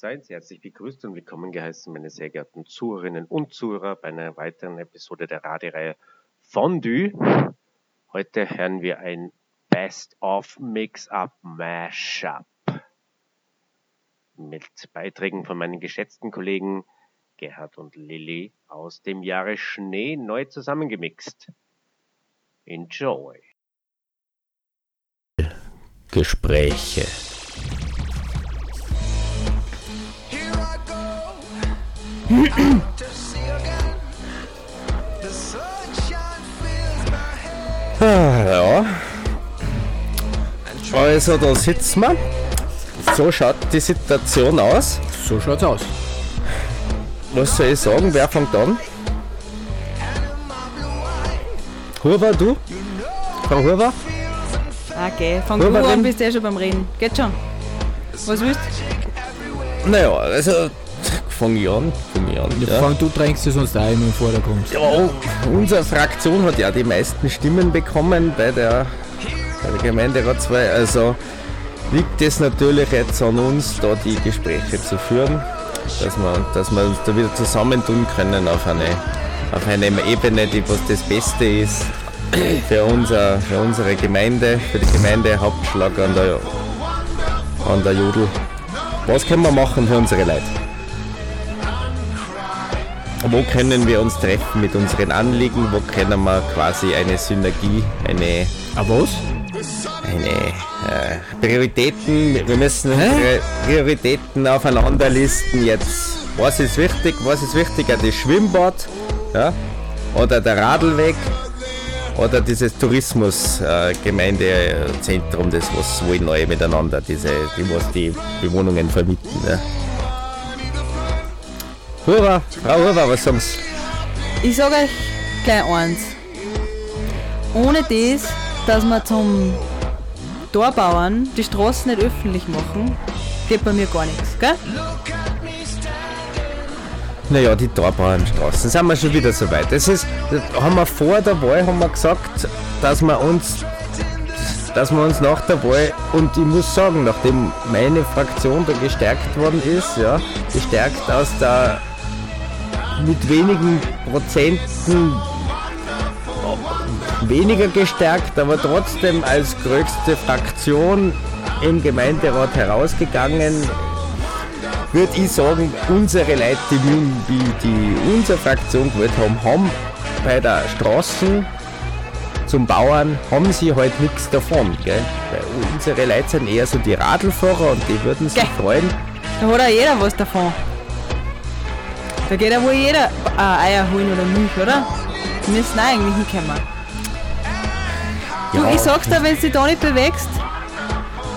Seien Sie herzlich begrüßt und willkommen geheißen, meine sehr geehrten Zuhörerinnen und Zuhörer, bei einer weiteren Episode der Radioreihe Fondue. Heute hören wir ein Best-of Mix-Up Mashup mit Beiträgen von meinen geschätzten Kollegen Gerhard und Lilly aus dem Jahre Schnee neu zusammengemixt. Enjoy. Gespräche. Ja. Also da sitzen wir. So schaut die Situation aus. So schaut's aus. Was soll ich sagen? Wer fängt an? Huber, du? Frau Huber? Okay, fang Wollen du an, bist du eh schon beim Reden. Geht schon. Was willst Naja, also fang ich an. Fang ich an. Ja. Ja. Fang, du drängst es uns da immer im Vordergrund. Ja, unsere Fraktion hat ja die meisten Stimmen bekommen bei der, bei der Gemeinderatswahl. Also liegt es natürlich jetzt an uns, da die Gespräche zu führen, dass wir, dass wir uns da wieder zusammentun können auf eine, auf einer Ebene, die was das Beste ist für, unser, für unsere Gemeinde, für die Gemeinde Hauptschlag an der, an der Jodel. Was können wir machen für unsere Leute? Wo können wir uns treffen mit unseren Anliegen? Wo können wir quasi eine Synergie, eine, Ah, was? eine äh, Prioritäten, wir müssen unsere Prioritäten aufeinander listen jetzt. Was ist wichtig? Was ist wichtiger? Das Schwimmbad ja? oder der Radlweg oder dieses Tourismus-Gemeindezentrum, das was wohl neu miteinander, diese, die was die Bewohnungen vermieten. Ja? Hurra, Frau Hurra, was sagen Sie? Ich sag euch gleich eins. Ohne das, dass wir zum Torbauern die Straßen nicht öffentlich machen, geht bei mir gar nichts, gell? Naja, die Torbauernstraßen, sind wir schon wieder so weit. Das ist, das haben wir vor der Wahl haben wir gesagt, dass wir uns dass wir uns nach der Wahl, und ich muss sagen, nachdem meine Fraktion da gestärkt worden ist, ja, gestärkt aus der mit wenigen Prozenten weniger gestärkt, aber trotzdem als größte Fraktion im Gemeinderat herausgegangen, würde ich sagen, unsere Leute, die, die, unsere Fraktion gewählt haben, haben bei der Straßen zum Bauern, haben sie halt nichts davon. Gell? Weil unsere Leute sind eher so die Radlfahrer und die würden sich Gell. freuen. Da hat auch jeder was davon. Da geht ja wohl jeder äh, Eier holen oder Milch, oder? Wir müssen auch eigentlich hinkommen. Du, Ja. ich sag's dir, wenn du dich da nicht bewegst,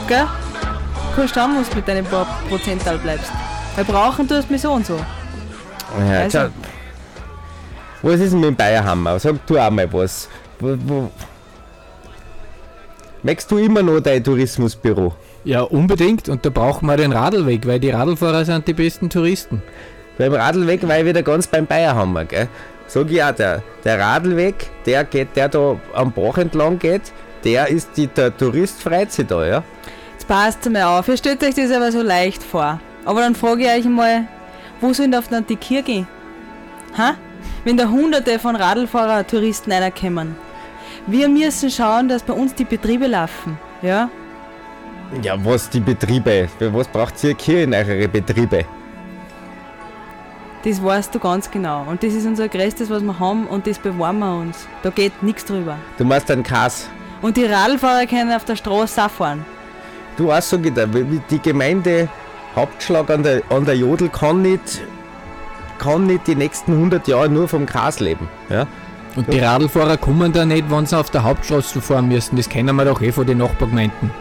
gell? Kannst du schauen, wo du mit deinen paar Prozental bleibst. Weil brauchen tust du mich so und so. Ja, Also- schau. Was ist denn mit dem Bayerhammer? Sag du auch mal was. Wo, wo? Möchtest du immer noch dein Tourismusbüro? Ja, unbedingt. Und da brauchen wir den Radlweg, weil die Radlfahrer sind die besten Touristen. Beim Radlweg war ich wieder ganz beim Bayerhammer, gell? Sag ich auch, der, der Radlweg, der geht, der da am Bach entlang geht, der ist die, der Tourist-Freizeit da, ja? Jetzt passt mal auf, ihr stellt euch das aber so leicht vor. Aber dann frage ich euch mal, wo sollen auf dann die Kirche? Ha? Wenn da hunderte von Radlfahrer, Touristen reinkommen. Wir müssen schauen, dass bei uns die Betriebe laufen. Ja? Ja, was die Betriebe? Für was braucht ihr hier in eure Betriebe? Das weißt du ganz genau. Und das ist unser Größtes, was wir haben und das bewahren wir uns. Da geht nichts drüber. Du machst einen Kass. Und die Radlfahrer können auf der Straße auch fahren. Du auch so geht, die Gemeinde Hauptschlag an der, an der Jodel kann nicht, kann nicht die nächsten 100 Jahre nur vom Gras leben. Ja? Und die Radlfahrer kommen da nicht, wenn sie auf der Hauptstraße fahren müssen. Das kennen wir doch eh von den Nachbargemeinden.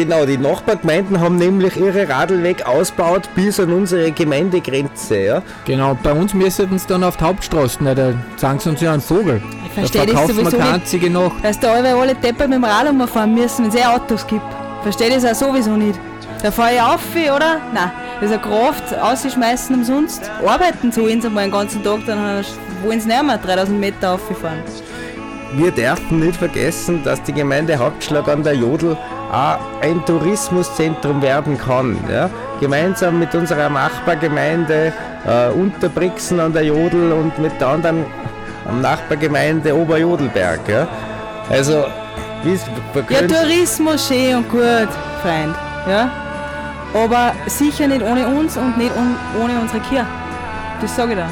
Genau, die Nachbargemeinden haben nämlich ihre Radlweg ausgebaut bis an unsere Gemeindegrenze. Ja? Genau, bei uns müssen sie dann auf die Hauptstraße, ne, da sagen sie uns ja einen Vogel. Ich Da verstehe das verkaufen wir sowieso nicht. einzige noch. Dass da alle, alle Deppen mit dem Rad umfahren müssen, wenn es eh Autos gibt. Verstehe das auch sowieso nicht. Da fahre ich auf, oder? Nein. Das ist eine Kraft, ausschmeißen umsonst. Arbeiten sollen sie mal den ganzen Tag, dann wollen sie nicht mehr 3000 Meter rauffahren. Wir dürfen nicht vergessen, dass die Gemeinde Hauptschlag an der Jodel auch ein Tourismuszentrum werden kann. Ja? Gemeinsam mit unserer Nachbargemeinde äh, Unterbrixen an der Jodel und mit der anderen Nachbargemeinde Oberjodelberg. Ja? Also, wie Ja, Tourismus schön und gut, Freund. Ja? Aber sicher nicht ohne uns und nicht ohne unsere Kirche. Das sage ich da.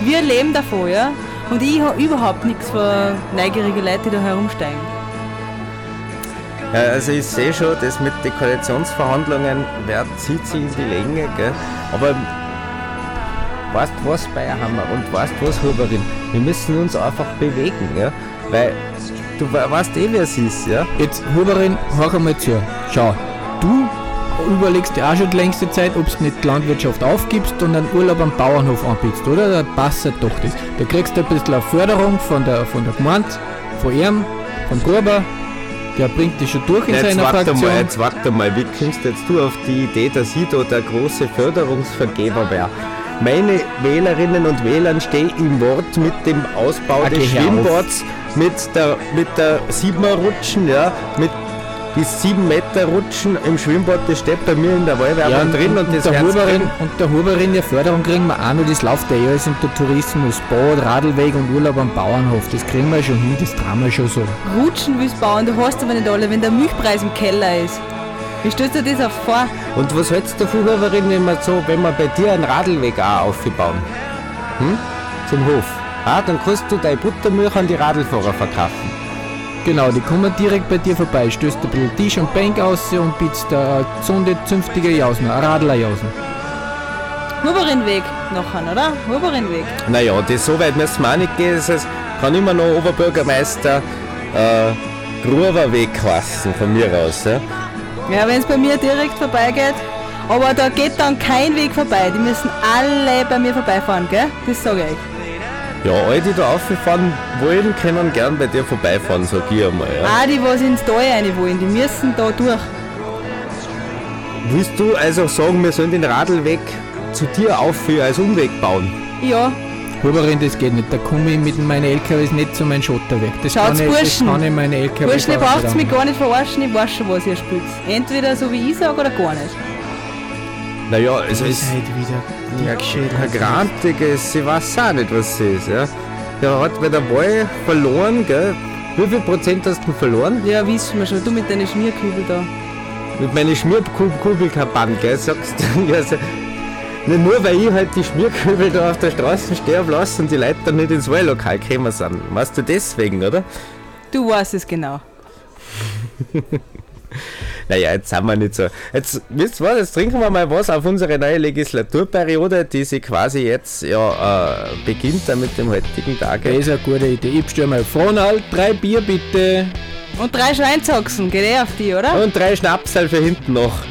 Wir leben davon, ja? Und ich habe überhaupt nichts für neugierige Leute, die da herumsteigen. Ja, also ich sehe schon, das mit den Koalitionsverhandlungen wer zieht sich in die Länge, gell? aber weißt du was, Bayerhammer und weißt du was, Huberin, wir müssen uns einfach bewegen, ja? weil du weißt eh, wer es ist. Ja? Jetzt, Huberin, hör einmal zu. Schau, du überlegst dir auch schon die längste Zeit, ob du nicht die Landwirtschaft aufgibst und einen Urlaub am Bauernhof anbietest, oder? Da passt doch das. Da kriegst du ein bisschen eine Förderung von der, von der Gemeinde, von ihm, von Gruber. Der bringt dich schon durch in jetzt seiner warte Fraktion. Mal, jetzt warte mal, wie kommst jetzt du auf die Idee, dass ich da der große Förderungsvergeber wäre? Meine Wählerinnen und Wähler stehen im Wort mit dem Ausbau okay, des Schwimmbads, mit der, mit der Siebenrutschen, ja, mit die 7 Meter Rutschen im Schwimmbad, das steht bei mir in der Wahlwerbung ja, drin und, und, das der Huberin, Und der Huberin der Förderung kriegen wir auch noch, das läuft ja eh alles unter Tourismus, Bad, Radlweg und Urlaub am Bauernhof, das kriegen wir schon hin, das trauen wir schon so. Rutschen willst bauen, du hast aber nicht alle, wenn der Milchpreis im Keller ist. Wie stellst du das auch vor? Und was hältst du davon, Huberin, wenn wir so, wenn wir bei dir einen Radlweg auch aufbauen? Hm? Zum Hof. Ah, dann kannst du deine Buttermilch an die Radlfahrer verkaufen. Genau, die kommen direkt bei dir vorbei, stößt ein bisschen Tisch und Bank aus und bietet eine gesunde, zünftige Jausen, eine Radlerjausen. Huberinweg nachher, oder? Huberinweg. Naja, das so weit müssen wir auch nicht gehen. Das heißt, kann immer noch Oberbürgermeister äh, Gruberweg heißen, von mir aus. Ja, ja wenn es bei mir direkt vorbeigeht. Aber da geht dann kein Weg vorbei. Die müssen alle bei mir vorbeifahren, gell? Das sage ich. Ja, alle, die da auffahren wollen, können gern bei dir vorbeifahren, sag ich einmal. Ja. Ah, die, was ins Tal rein wollen, die müssen da durch. Willst du also sagen, wir sollen den Radlweg zu dir aufführen, als Umweg bauen? Ja. Huberin, das geht nicht. Da komme ich mit meinen LKWs nicht zu meinem Schotterweg. Das Schaut's kann, ich, das kann ich meine LKWs Burschen, ihr braucht mich gar nicht verarschen, ich weiß schon, was ihr spielt. Entweder so wie ich sage oder gar nicht. Naja, es ist. wieder ein grantiges, ich weiß auch nicht, was es ist. Ja. Der hat bei der Wahl verloren, gell? Wie viel Prozent hast du verloren? Ja, wissen wir schon. Du mit deinen Schmierkübel da. Mit meinen Schmierkübelkampagne, gell? Sagst du. Also, nicht nur weil ich halt die Schmierkübel da auf der Straße sterben lasse und die Leute dann nicht ins Wahllokal gekommen sind. Weißt du deswegen, oder? Du weißt es genau. Naja, jetzt sind wir nicht so. Jetzt, wisst ihr was, jetzt trinken wir mal was auf unsere neue Legislaturperiode, die sich quasi jetzt ja äh, beginnt dann mit dem heutigen Tag. Das ist eine gute Idee. Ich bestelle mal Fronald, drei Bier bitte. Und drei Schweinsachsen, geht eh auf die, oder? Und drei Schnapsal für hinten noch.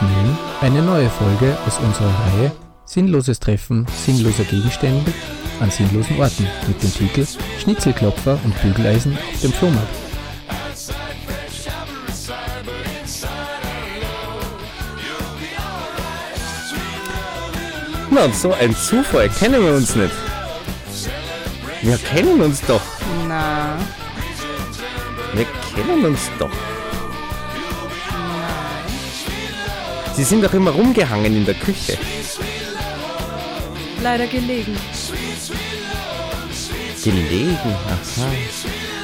Nun eine neue Folge aus unserer Reihe Sinnloses Treffen sinnloser Gegenstände an sinnlosen Orten mit dem Titel Schnitzelklopfer und Bügeleisen auf dem Flohmarkt. Na, und so ein Zufall, kennen wir uns nicht. Wir kennen uns doch. Na, Wir kennen uns doch. Sie sind doch immer rumgehangen in der Küche. leider gelegen. Gelegen, aha.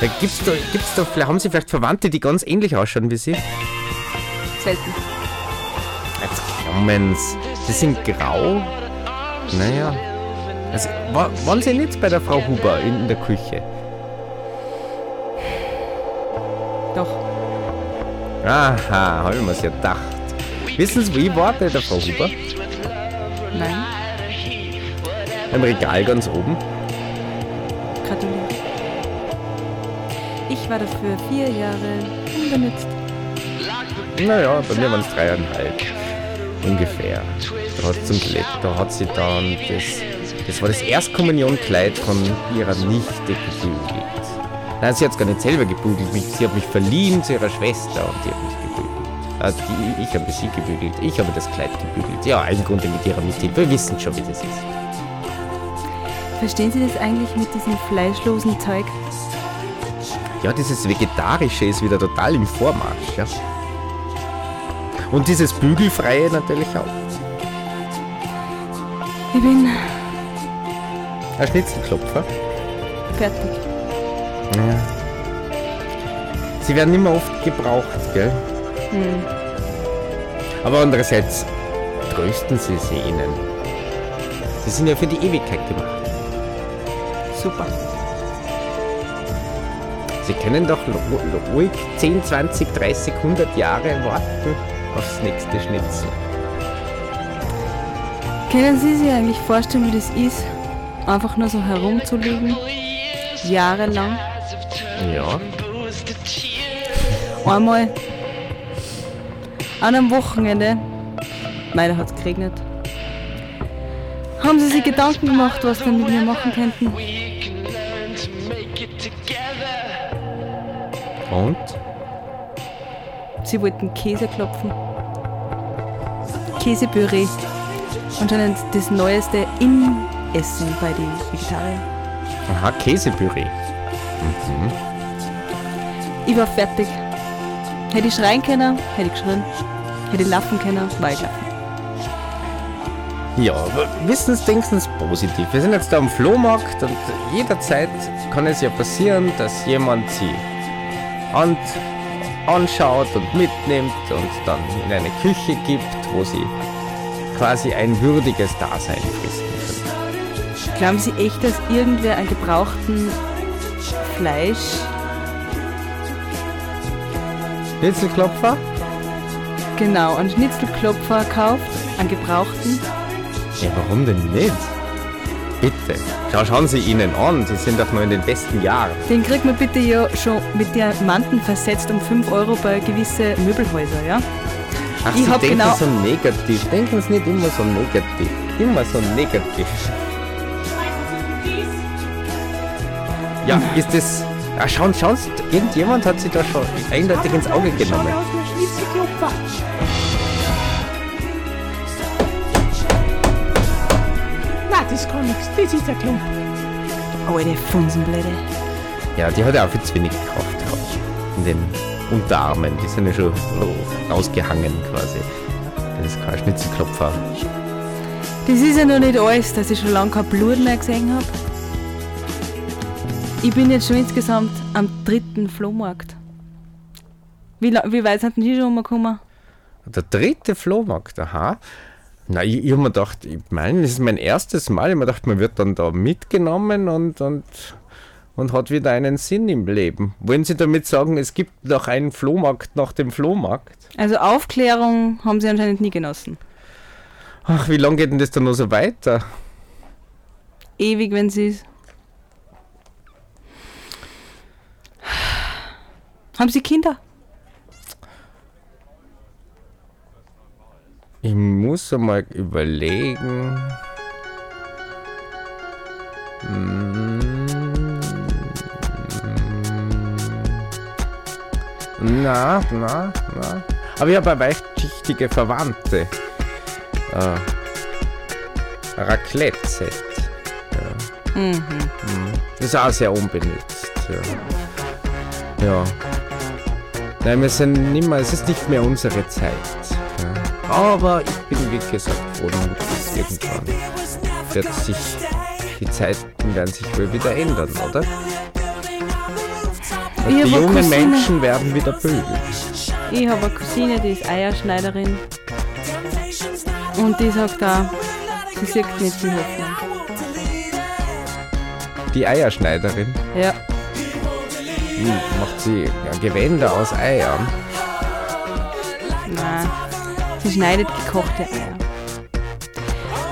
Da gibt's doch, gibt's doch, vielleicht haben Sie vielleicht Verwandte, die ganz ähnlich ausschauen wie Sie? Selten. Jetzt kommen's. Sie sind grau. Naja. Also, wa- waren Sie nicht bei der Frau Huber in, in der Küche? Doch. Aha, habe ich mir's ja gedacht. Wissen Sie, ich war bei der Frau Huber? Nein. Im Regal ganz oben. Gratuliere. Ich war dafür vier Jahre unbenutzt. Naja, bei mir waren es dreieinhalb. Ungefähr. Da hat, zum Glück, da hat sie dann das, das war das Erstkommunionkleid von ihrer Nichte gebügelt. Nein, sie hat es gar nicht selber gebügelt. Sie hat mich verliehen zu ihrer Schwester und die hat mich gebügelt. Ah, die, ich habe sie gebügelt. Ich habe das Kleid gebügelt. Ja, im Grunde mit ihrer Mithilfe. Wir wissen schon, wie das ist. Verstehen Sie das eigentlich mit diesem fleischlosen Zeug? Ja, dieses Vegetarische ist wieder total im Vormarsch, ja. Und dieses Bügelfreie natürlich auch. Ich bin Ein Schnitzelklopfer. fertig. Ja. Sie werden immer oft gebraucht, gell? Hm. Aber andererseits trösten Sie sie ihnen. Sie sind ja für die Ewigkeit gemacht. Super. Sie können doch ruhig 10, 20, 30, 100 Jahre warten aufs nächste Schnitzel. Können Sie sich eigentlich vorstellen, wie das ist, einfach nur so herumzuliegen? Jahrelang. Ja. Einmal an einem Wochenende, leider hat es geregnet, haben sie sich Gedanken gemacht, was sie mit mir machen könnten. Und? Sie wollten Käse klopfen. Käsepüree. Anscheinend das Neueste im Essen bei den Vegetariern. Aha, Käsepüree. Ich war fertig. Hätte ich schreien können, hätte ich geschrien. Hätte ich laufen können, war ich laufen. Ja, aber wissen Sie, denken Sie positiv. Wir sind jetzt da am Flohmarkt und jederzeit kann es ja passieren, dass jemand Sie an, anschaut und mitnimmt und dann in eine Küche gibt, wo Sie quasi ein würdiges Dasein fristen können. Glauben Sie echt, dass irgendwer einen gebrauchten Fleisch Schnitzelklopfer? Genau, einen Schnitzelklopfer kauft, einen gebrauchten. Ja, warum denn nicht? Bitte, Schau, schauen Sie ihnen an, Sie sind doch noch in den besten Jahren. Den kriegt man bitte ja schon mit Diamanten versetzt um 5 Euro bei gewisse Möbelhäuser, ja? Ach, Ich Sie denken genau- so negativ. Denken Sie nicht immer so negativ. Immer so negativ. Ja, ist das, Ah, schauen, schauen Sie, irgendjemand hat sie da schon eindeutig ins Auge genommen. Na, das kann nichts. Das ist ein Klump. Alte Funsenblöde. Ja, die hat ja auch viel zu wenig Kraft gehabt. In den Unterarmen. Die sind ja schon so rausgehangen quasi. Das ist kein Schnitzelklopfer. Das ist ja noch nicht alles, dass ich schon lange kein Blut mehr gesehen habe. Ich bin jetzt schon insgesamt am dritten Flohmarkt. Wie, wie weit sind denn die schon rumgekommen? Der dritte Flohmarkt, aha. Na, ich, ich habe mir gedacht, ich meine, das ist mein erstes Mal. Ich habe mir gedacht, man wird dann da mitgenommen und, und, und hat wieder einen Sinn im Leben. Wollen Sie damit sagen, es gibt noch einen Flohmarkt nach dem Flohmarkt? Also Aufklärung haben sie anscheinend nie genossen. Ach, wie lange geht denn das dann noch so weiter? Ewig, wenn sie ist. Haben sie Kinder? Ich muss einmal überlegen. Mm. Na, na, na. Aber ich habe eine weichschichtige Verwandte. Äh, Raclette-Set. Ja. Mhm. Mhm. Das ist auch sehr unbenutzt. Ja. ja. Nein, wir sind nicht mehr, es ist nicht mehr unsere Zeit. Ja. Aber ich bin, wie gesagt, froh, dass irgendwann wird sich, die Zeiten werden sich wohl wieder ändern, oder? Ich die jungen. Menschen werden wieder bügeln. Ich habe eine Cousine, die ist Eierschneiderin. Und die sagt auch, sie sieht nicht die Hoffnung. Die Eierschneiderin Ja, hm, macht sie ja, Gewänder aus Eiern. nein. Sie schneidet gekochte Eier.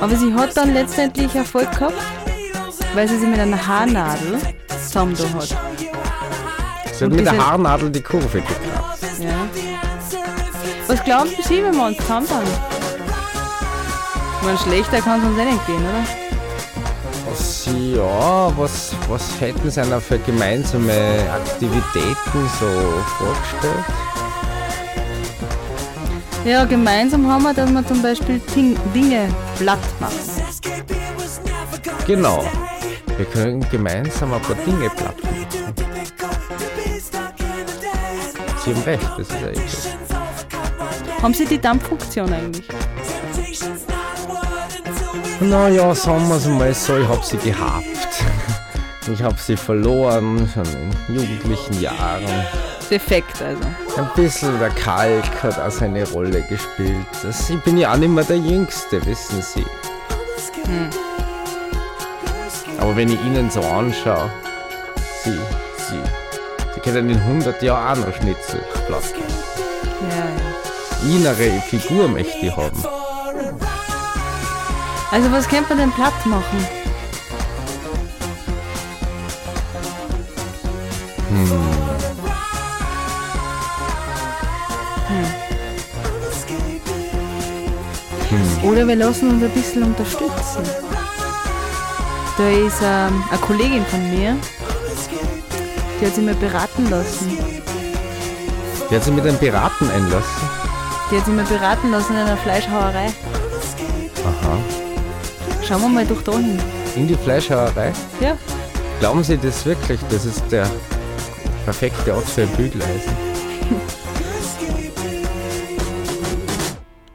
Aber sie hat dann letztendlich Erfolg gehabt, weil sie sie mit einer Haarnadel zusammen hat. Sie hat mit der Haarnadel die Kurve gekratzt. Ja. Was glauben Sie, wenn wir uns zusammen? Ich meine, schlechter kann es uns eh nicht gehen, oder? Was, ja, was, was hätten Sie einer für gemeinsame Aktivitäten so vorgestellt? Ja, gemeinsam haben wir, dass wir zum Beispiel Ting Dinge platt machen. Genau. Wir können gemeinsam ein paar Dinge platt machen. Sie haben recht, das ist eigentlich. Haben Sie die Dampffunktion eigentlich? Naja, sagen wir es mal so, ich habe sie gehabt. Ich habe sie verloren, schon in jugendlichen Jahren. Defekt also. Ein bisschen der Kalk hat auch seine Rolle gespielt. Das, ich bin ja auch nicht mehr der Jüngste, wissen Sie. Aber wenn ich Ihnen so anschaue, Sie, Sie, Sie können in 100 Jahren auch noch Schnitzelblatt. Ja, ja. Innere Figur möchte ich haben. Also was könnte man denn platt machen? Hm. Oder wir lassen uns ein bisschen unterstützen. Da ist ähm, eine Kollegin von mir, die hat sich mal beraten lassen. Die hat sich mit einem Piraten einlassen. Die hat sich mal beraten lassen in einer Fleischhauerei. Aha. Schauen wir mal durch da hin. In die Fleischhauerei. Ja, Glauben Sie das wirklich? Das ist der perfekte Ort für ein Bügeleisen.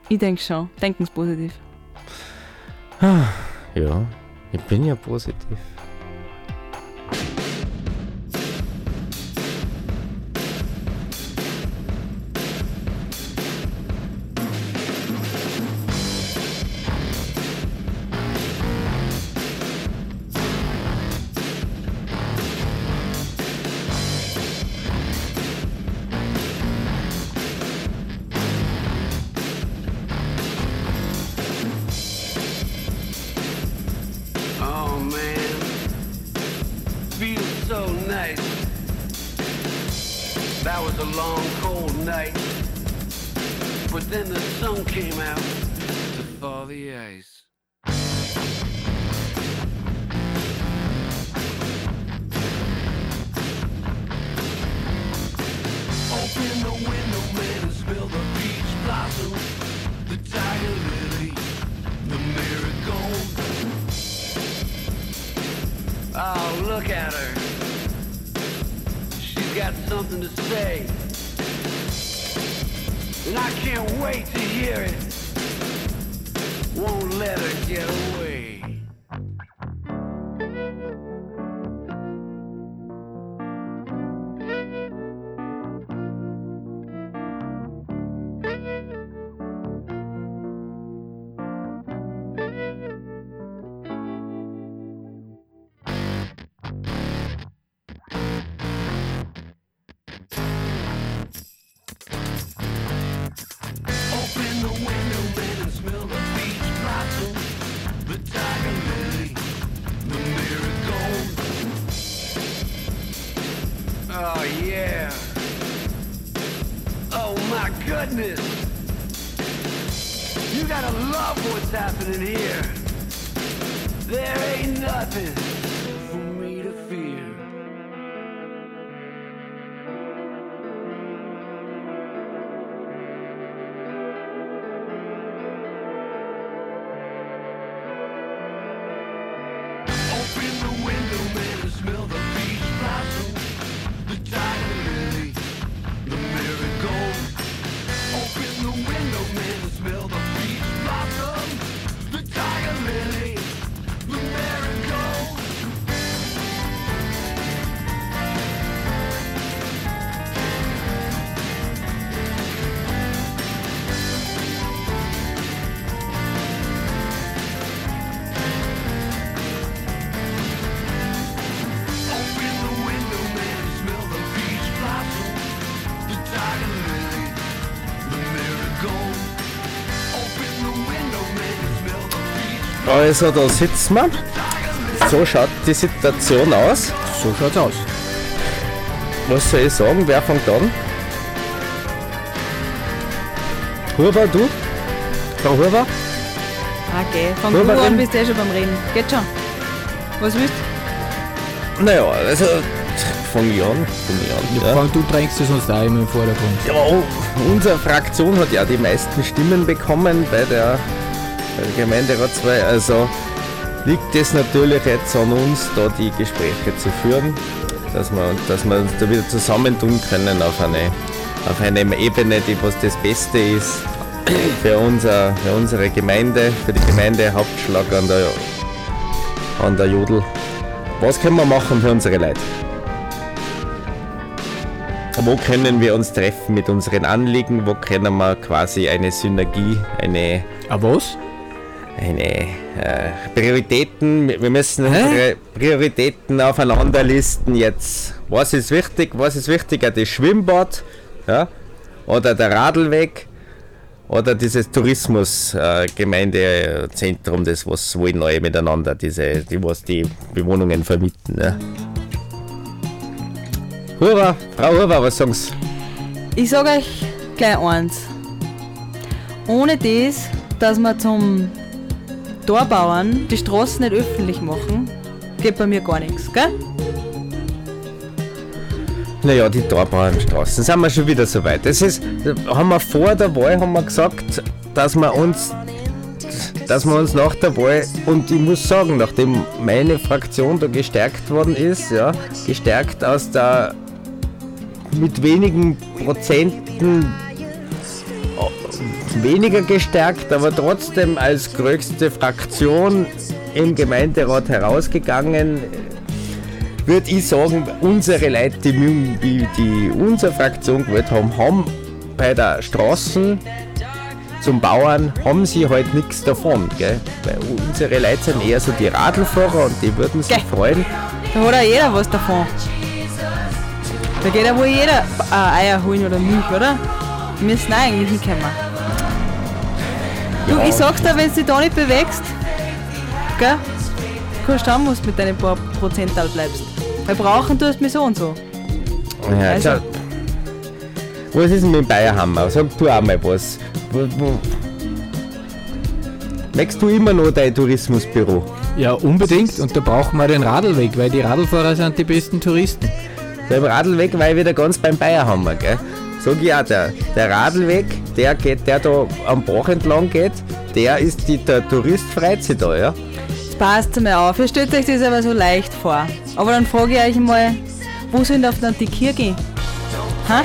ich denke schon. Denken Sie positiv. Ja, ich bin ja positiv. Also da sitzen wir. So schaut die Situation aus. So schaut's aus. Was soll ich sagen? Wer fängt an? Huber, du? Frau Huber? Okay, fang Wollen du an, bist eh schon beim Reden. Geht schon. Was willst du? Naja, also fang ich an. Fang ich an. Ja. Frank, du drängst es sonst auch immer im Vordergrund. Ja, unsere Fraktion hat ja die meisten Stimmen bekommen bei der, bei der Gemeinderatswahl. Also liegt es natürlich jetzt an uns, da die Gespräche zu führen, dass wir, dass wir uns da wieder zusammentun können auf eine, auf eine Ebene, die was das Beste ist für, unser, für unsere Gemeinde, für die Gemeinde Hauptschlag an der, an der Jodel. Was können wir machen für unsere Leute? Wo können wir uns treffen mit unseren Anliegen? Wo können wir quasi eine Synergie, eine, Ah, was? Eine äh, Prioritäten, wir müssen Hä? unsere Prioritäten aufeinander listen jetzt. Was ist wichtig? Was ist wichtiger? Das Schwimmbad ja? oder der Radlweg oder dieses Tourismus-Gemeindezentrum, das was wohl neu miteinander, diese, die was die Bewohnungen vermieten. Ja? Hurra, Frau Hurra, was sagen Sie? Ich sag euch gleich eins. Ohne das, dass wir zum Torbauern die Straßen nicht öffentlich machen, geht bei mir gar nichts, gell? Naja, die Torbauernstraßen, sind wir schon wieder so weit. Das ist, haben wir vor der Wahl haben wir gesagt, dass wir uns dass wir uns nach der Wahl, und ich muss sagen, nachdem meine Fraktion da gestärkt worden ist, ja, gestärkt aus der mit wenigen Prozenten weniger gestärkt, aber trotzdem als größte Fraktion im Gemeinderat herausgegangen, würde ich sagen, unsere Leute, die, die, unsere Fraktion gewählt haben, haben bei der Straßen zum Bauern haben sie halt nichts davon. Gell? Weil unsere Leute sind eher so die Radlfahrer und die würden sich freuen. Da hat ja jeder was davon. Da geht ja wohl jeder äh, Eier holen oder Milch, oder? Wir müssen auch eigentlich hinkommen. Du, ich sag's dir, wenn du dich da nicht bewegst, gell? Kannst du du mit deinen paar Prozental bleibst. Weil brauchen tust du mich so und so. Ja, Also- schau. Was ist denn mit dem Bayerhammer? Sag du auch mal was. Möchtest du immer noch dein Tourismusbüro? Ja, unbedingt. Und da brauchen wir den Radlweg, weil die Radlfahrer sind die besten Touristen. Beim Radlweg war ich wieder ganz beim Bayerhammer, gell? Sag ich auch, der, der Radlweg, der geht, der da am Bach entlang geht, der ist die, der Tourist freut sich da, ja? Jetzt passt mal auf, ihr stellt euch das aber so leicht vor. Aber dann frage ich euch mal, wo sind auf die Kirche? Ha?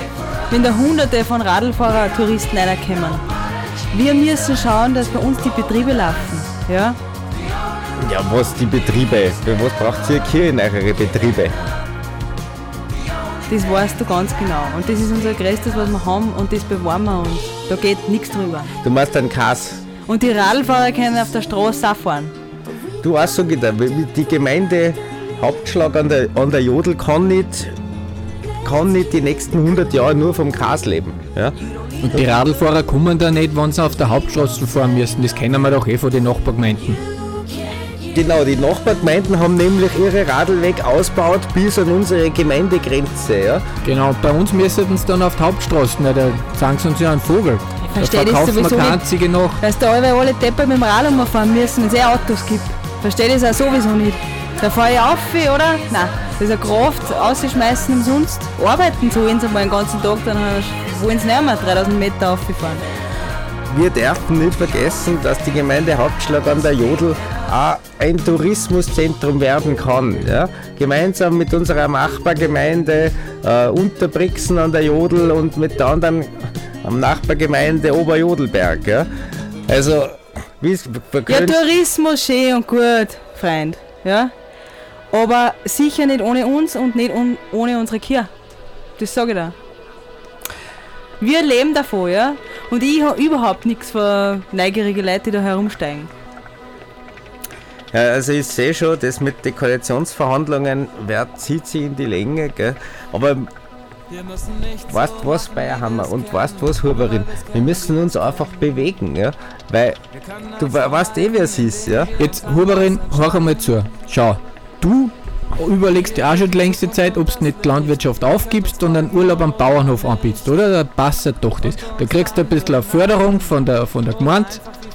Wenn da hunderte von Radlfahrer, Touristen reinkommen. Wir müssen schauen, dass bei uns die Betriebe laufen. Ja? Ja, was die Betriebe? Für was braucht ihr hier in eure Betriebe? Das weißt du ganz genau. Und das ist unser Größtes, was wir haben und das bewahren wir uns. Da geht nichts drüber. Du machst einen Kass. Und die Radlfahrer können auf der Straße auch fahren. Du auch so gedacht, die Gemeinde Hauptschlag an der, an der Jodel kann nicht, kann nicht die nächsten 100 Jahre nur vom Gras leben. Ja? Und die Radlfahrer kommen da nicht, wenn sie auf der Hauptstraße fahren müssen. Das kennen wir doch eh von den Nachbargemeinden. Genau, die Nachbargemeinden haben nämlich ihre Radlweg ausgebaut bis an unsere Gemeindegrenze. Ja? Genau, bei uns müssten sie dann auf die Hauptstraße, na, da sagen sie uns ja einen Vogel. Da verstehe das verkaufen wir sowieso nicht. noch. Dass da alle, alle Deppen mit dem Rad umfahren müssen, wenn es eh Autos gibt. Verstehe das auch sowieso nicht. Da fahre ich auf, oder? Nein, das ist eine Kraft, ausschmeißen umsonst. Arbeiten wollen sie mal den ganzen Tag, dann wollen sie nicht mehr 3000 Meter auffahren. Wir dürfen nicht vergessen, dass die Gemeinde Hauptschlag an der Jodel ein Tourismuszentrum werden kann. Ja? Gemeinsam mit unserer Nachbargemeinde äh, Unterbrixen an der Jodel und mit der anderen am Nachbargemeinde Oberjodelberg. Ja? Also, wie es Ja, Tourismus schön und gut, Freund. Ja? Aber sicher nicht ohne uns und nicht un ohne unsere Kirche. Das sage ich da. Wir leben davon, ja? Und ich habe überhaupt nichts für neugierige Leute, die da herumsteigen. Ja, also ich sehe schon, das mit den Koalitionsverhandlungen wer zieht sich in die Länge, gell? aber weißt du was, Bayerhammer und weißt was, Huberin, wir müssen uns einfach bewegen, ja? weil du we- weißt eh, wer es ist, ja? Jetzt, Huberin, hör einmal zu. Schau, du überlegst dir auch schon die längste Zeit, ob du nicht die Landwirtschaft aufgibst und einen Urlaub am Bauernhof anbietest, oder? Da passt doch das. Da kriegst du ein bisschen eine Förderung von der, von der Gemeinde,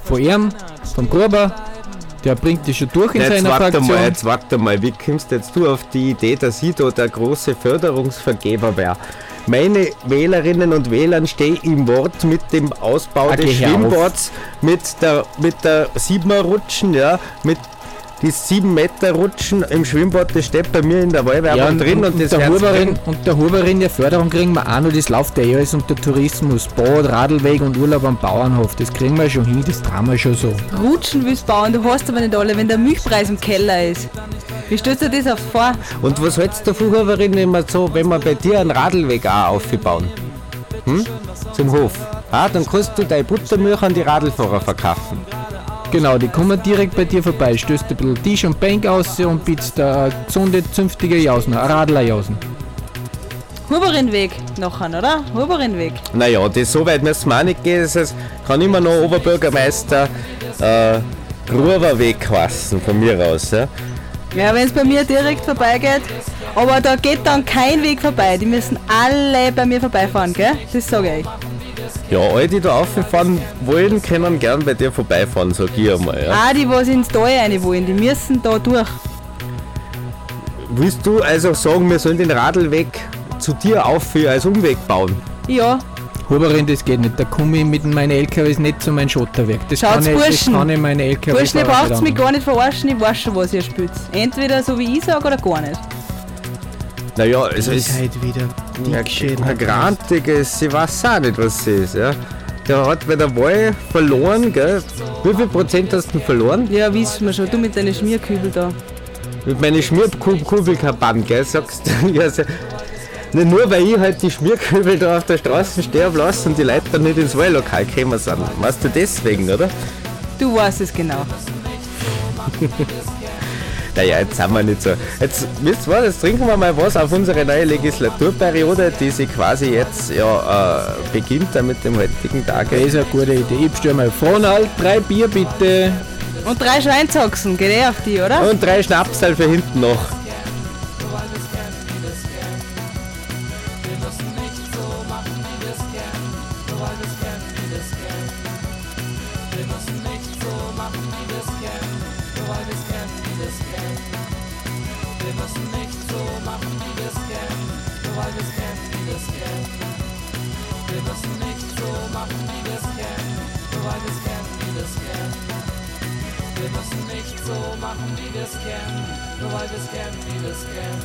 von ihm, vom Gruber. Der bringt dich schon durch in Jetzt seiner warte Fraktion. mal, jetzt warte mal, wie kommst jetzt du auf die Idee, dass ich da der große Förderungsvergeber wäre? Meine Wählerinnen und Wähler stehen im Wort mit dem Ausbau Ah, des. Schwimmbads, mit der, mit der Siebener-Rutschen, ja, mit die 7 Meter Rutschen im Schwimmbad, das steht bei mir in der Wahlwerbung Ja, und, drin und, und, das der Huberin, und der Huberin der Förderung kriegen wir auch noch, das läuft ja eh alles unter Tourismus, Bad, Radlweg und Urlaub am Bauernhof, das kriegen wir schon hin, das trauen wir schon so. Rutschen willst bauen, du hast aber nicht alle, wenn der Milchpreis im Keller ist. Wie stellst du dir das auf vor? Und was hältst du davon, Huberin, wenn wir so, wenn wir bei dir einen Radlweg auch aufbauen? Hm? Zum Hof. Ah, dann kannst du deine Buttermilch an die Radlfahrer verkaufen. Genau, die kommen direkt bei dir vorbei, stößt ein bisschen Tisch und Bank aus und bietest da eine gesunde, zünftige Jausen, eine Radlerjausen. Huberinweg nachher, oder? Huberinweg. Naja, das so weit müssen wir auch nicht gehen. Das heißt, kann immer noch Oberbürgermeister äh, Gruberweg heißen, von mir aus. Ja? Ja, wenn es bei mir direkt vorbeigeht. Aber da geht dann kein Weg vorbei. Die müssen alle bei mir vorbeifahren, gell? Das sage ich. Ja, alle, die da auffahren wollen, können gern bei dir vorbeifahren, sag ich einmal. Ja? Auch die, was ins Tal rein wollen, die müssen da durch. Willst du also sagen, wir sollen den Radlweg zu dir aufführen als Umweg bauen? Ja, Huberin, das geht nicht, da komme ich mit meinen LKWs nicht zu meinem Schotterwerk. Das Schaut's, kann ich, das Burschen. kann ich meine LKWs Burschen, ihr braucht mich gar nicht verarschen, ich weiß schon, was ihr spielt. Entweder so wie ich sage oder gar nicht. Naja, also es wieder Ja, ein Grantiges, ich weiß auch nicht, was sie ist. Ja. Der hat bei der Wahl verloren, gell? Wie viel Prozent hast du denn verloren? Ja, wissen wir schon, du mit deinen Schmierkübel da. Mit meinen Schmierkubelkampagne, gell? Sagst du, ja, so, nicht nur weil ich halt die Schmierkübel da auf der Straße sterben lasse und die Leute dann nicht ins Wahllokal gekommen sind. Weißt du deswegen, oder? Du weißt es genau. Naja, jetzt sind wir nicht so. Jetzt wisst ihr was, jetzt trinken wir mal was auf unsere neue Legislaturperiode, die sich quasi jetzt ja äh, beginnt mit dem heutigen Tag. Das ist eine gute Idee. Ich bestelle mal Fronal, drei Bier bitte. Und drei Schweinsachsen, geht eh auf die, oder? Und drei Schnapsal für hinten noch. Machen, wie wir es kennen, nur weil wir es kennen, wie wir es kennen.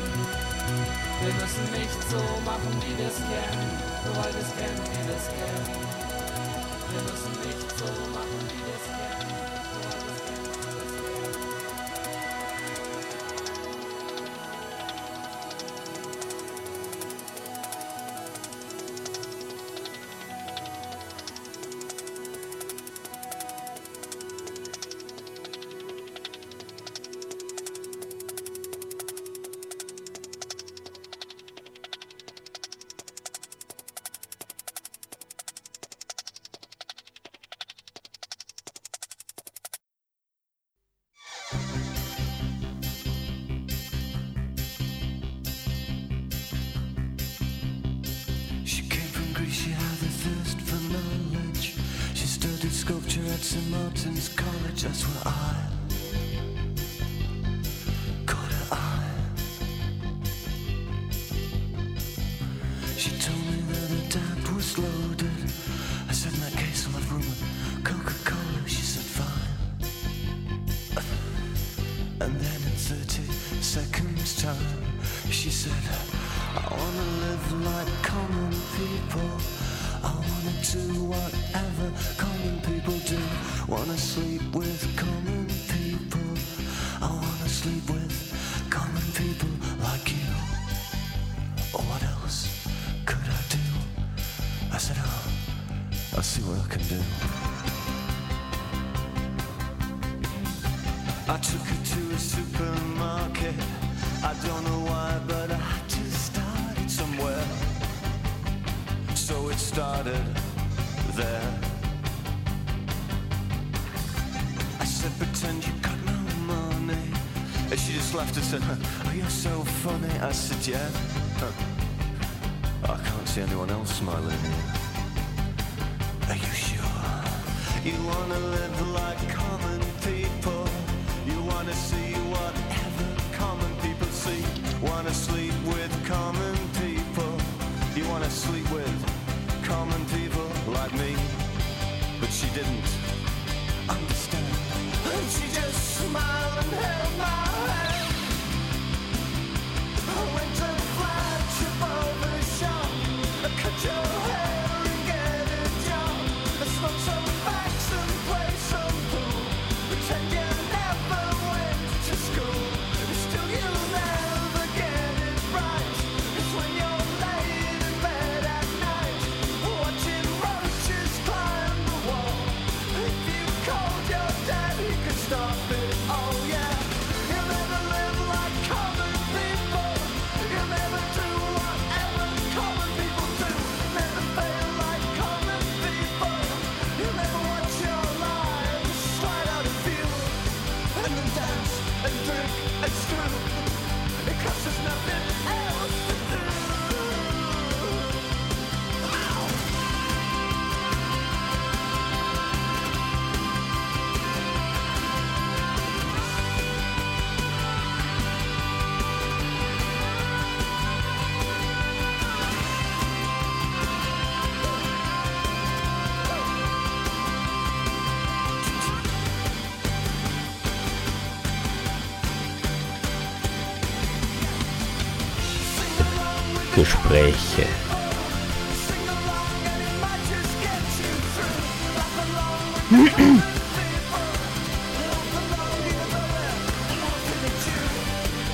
Wir müssen nicht so machen, wie wir es kennen, nur weil wir es kennen, wie wir es kennen. Wir müssen nicht so machen, wie wir es kennen, sleep with common people like you What else could I do? I said, oh, I'll see what I can do I took her to a supermarket. I don't know why, but I just started somewhere. So it started there. I said, pretend you she just laughed and said, Oh, you're so funny. I said, Yeah. I can't see anyone else smiling. Are you sure? You wanna live like common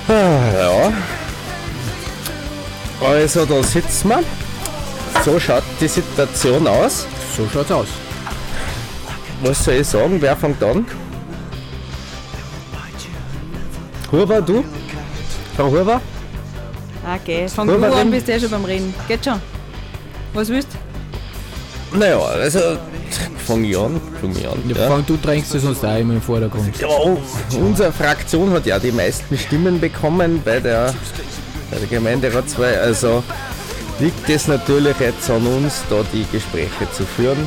Ah, ja. Also da sitzen wir. So schaut die Situation aus. So schaut's aus. Was soll ich sagen? Wer fängt an? Huber, du? Frau Huber? Wollen du wir an, bist du eh schon beim Reden. Geht schon. Was willst Naja, also fang ich an. Fang ich an. Ja. Ja. Fang, du drängst es sonst auch immer im Vordergrund. Ja, unsere Fraktion hat ja die meisten Stimmen bekommen bei der, bei der Gemeinderatswahl. Also liegt es natürlich jetzt an uns, da die Gespräche zu führen,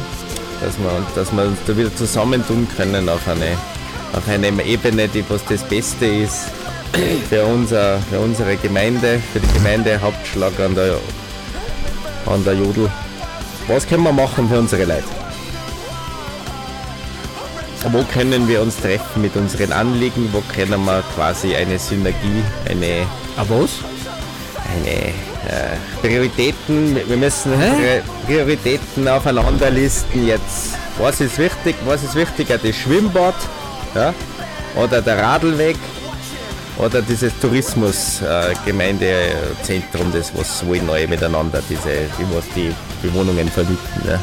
dass wir, dass wir uns da wieder zusammentun können auf eine, auf eine Ebene, die was das Beste ist für, unser, für unsere Gemeinde, für die Gemeinde Hauptschlag an der, an der Jodel. Was können wir machen für unsere Leute? wo können wir uns treffen mit unseren Anliegen, wo können wir quasi eine Synergie, eine, Ah, was? eine äh, Prioritäten, wir müssen unsere Prioritäten aufeinander listen jetzt. Was ist wichtig, was ist wichtiger, das Schwimmbad ja? oder der Radlweg oder dieses Tourismusgemeindezentrum, äh, das was wollen alle miteinander, diese, die was die Bewohnungen vermieten. Ja?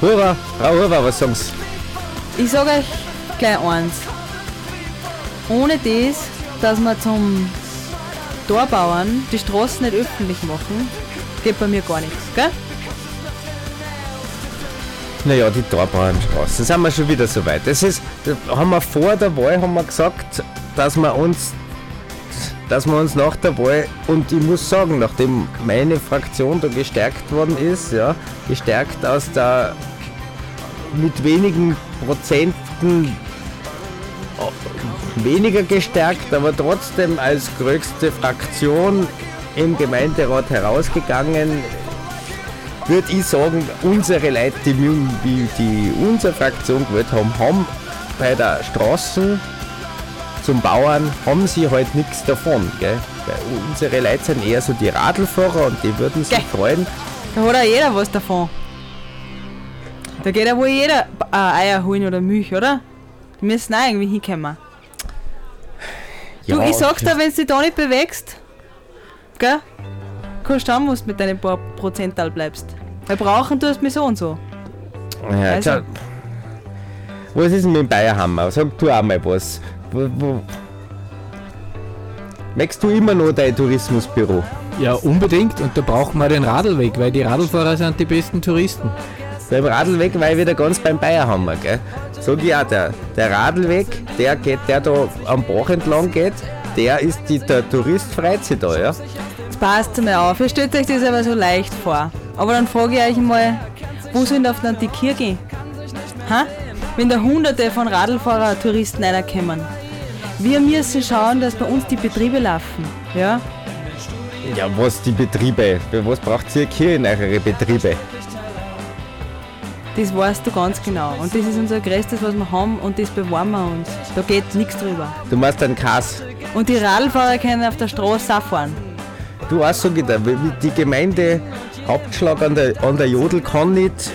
Hurra, Frau Hurra, was sagen Sie? Ich sage euch gleich eins. Ohne das, dass wir zum Torbauern die Straßen nicht öffentlich machen, geht bei mir gar nichts, gell? Naja, die Torbauernstraße, sind wir schon wieder so weit. Das ist, haben wir vor der Wahl haben wir gesagt, dass wir uns dass wir uns nach der Wahl, und ich muss sagen, nachdem meine Fraktion da gestärkt worden ist, ja, gestärkt aus der mit wenigen Prozenten weniger gestärkt, aber trotzdem als größte Fraktion im Gemeinderat herausgegangen, würde ich sagen, unsere Leute, die, die, die unsere Fraktion gewählt haben, haben bei der Straßen zum Bauern haben sie halt nichts davon. Gell? Weil unsere Leute sind eher so die Radlfahrer und die würden sich Gell. freuen. Da hat ja jeder was davon. Da geht ja wohl jeder äh, Eier holen oder Milch, oder? Die müssen auch irgendwie hinkommen. Du, Ja, ich sag's dir, wenn du dich da nicht bewegst, gell? Kannst du schauen, wo du mit deinen paar Prozentteil bleibst. Weil brauchen du mich so und so. Ja, Also-. Was ist denn mit dem Bayerhammer? Sag du auch mal was. Wo, wo? Möchtest du immer noch dein Tourismusbüro? Ja, unbedingt. Und da brauchen wir den Radlweg, weil die Radlfahrer sind die besten Touristen. Beim Radlweg war ich wieder ganz beim Bayerhammer, gell? Sag ich auch, der, der Radlweg, der geht, der da am Bach entlang geht, der ist die, der Tourist freut sich da, ja? Jetzt passt mal auf. Ihr stellt euch das aber so leicht vor. Aber dann frage ich euch mal, wo sind auf die Kirche? Ha? Wenn da hunderte von Radlfahrer Touristen reinkommen. Wir müssen schauen, dass bei uns die Betriebe laufen. Ja? Ja, was die Betriebe? Für was braucht ihr hier in eure Betriebe? Das weißt du ganz genau. Und das ist unser Größtes, was wir haben und das bewahren wir uns. Da geht nichts drüber. Du machst einen Kass. Und die Radlfahrer können auf der Straße auch fahren. Du auch so gedacht, die Gemeinde Hauptschlag an der, an der Jodel kann nicht,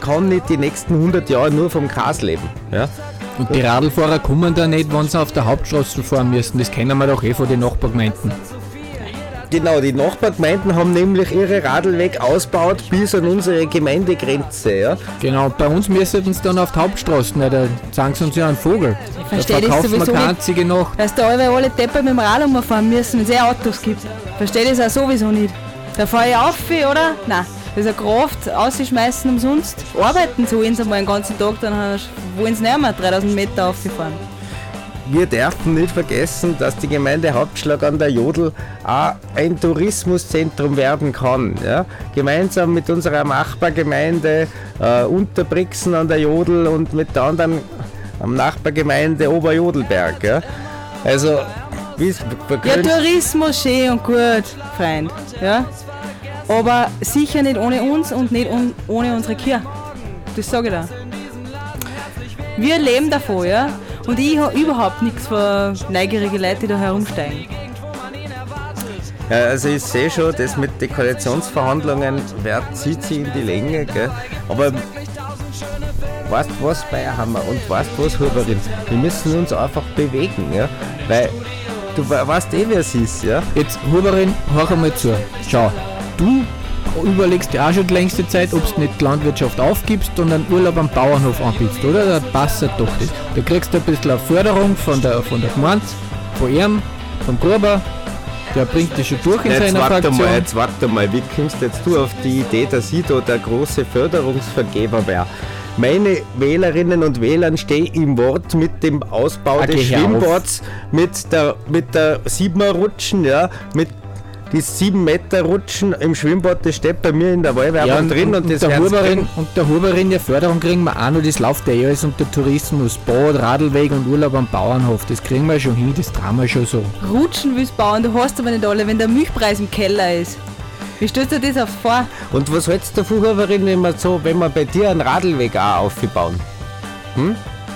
kann nicht die nächsten 100 Jahre nur vom Gras leben. Ja? Und die Radlfahrer kommen da nicht, wenn sie auf der Hauptstraße fahren müssen. Das kennen wir doch eh von den Nachbargemeinden. Genau, die Nachbargemeinden haben nämlich ihre Radlweg ausgebaut bis an unsere Gemeindegrenze. Ja? Genau, bei uns müssten sie dann auf die Hauptstraße, weil da sagen sie uns ja einen Vogel. Da versteh das verkaufen wir sowieso nicht. einzige noch. Dass da alle, alle Deppen mit dem Rad umfahren müssen, wenn es eh Autos gibt. Verstehe das auch sowieso nicht. Da fahre ich auf, oder? Nein. Das ist eine Kraft, ausschmeißen umsonst. Arbeiten so wollen sie mal den ganzen Tag, dann wollen sie nicht mehr 3000 Meter auffahren. Wir dürfen nicht vergessen, dass die Gemeinde Hauptschlag an der Jodel auch ein Tourismuszentrum werden kann. Ja? Gemeinsam mit unserer Nachbargemeinde äh, Unterbrixen an der Jodel und mit der anderen Nachbargemeinde Oberjodelberg. Ja? Also, Ja, Tourismus schön und gut, Freund. Ja? Aber sicher nicht ohne uns und nicht un ohne unsere Kirche. Das sage ich da. Wir leben davon, ja? Und ich habe überhaupt nichts für neugierige Leute, die da herumsteigen. Ja, also ich sehe schon, das mit den Koalitionsverhandlungen wer zieht sie in die Länge, gell? Aber weißt du was, Bayerhammer und weißt du was, Huberin? Wir müssen uns einfach bewegen, ja? Weil du we- weißt eh, wer es ist, ja? Jetzt, Huberin, hör einmal zu. Schau, du überlegst dir auch schon die längste Zeit, ob du nicht die Landwirtschaft aufgibst und einen Urlaub am Bauernhof anbietest, oder? Da passt doch das. Da kriegst du ein bisschen eine Förderung von der, von der Gemeinde, von ihm, vom Gruber. Der bringt das schon durch in Jetzt seiner warte Fraktion. mal, jetzt warte mal, wie kommst jetzt du auf die Idee, dass ich da der große Förderungsvergeber wäre? Meine Wählerinnen und Wähler stehen im Wort mit dem Ausbau Ah, des. Schwimmbads, mit der, mit der Siebener-Rutschen, ja, mit die 7 Meter Rutschen im Schwimmbad, das steht bei mir in der Wahlwerbung Ja, und, drin und, und, das der Huberin, und der Huberin der Förderung kriegen wir auch noch, das läuft ja eh alles unter Tourismus, Bad, Radlweg und Urlaub am Bauernhof, das kriegen wir schon hin, das trauen wir schon so. Rutschen willst bauen, du hast aber nicht alle, wenn der Milchpreis im Keller ist. Wie stellst du dir das auf vor? Und was hältst du davon, Huberin, wenn wir so, wenn wir bei dir einen Radlweg auch aufbauen? Hm?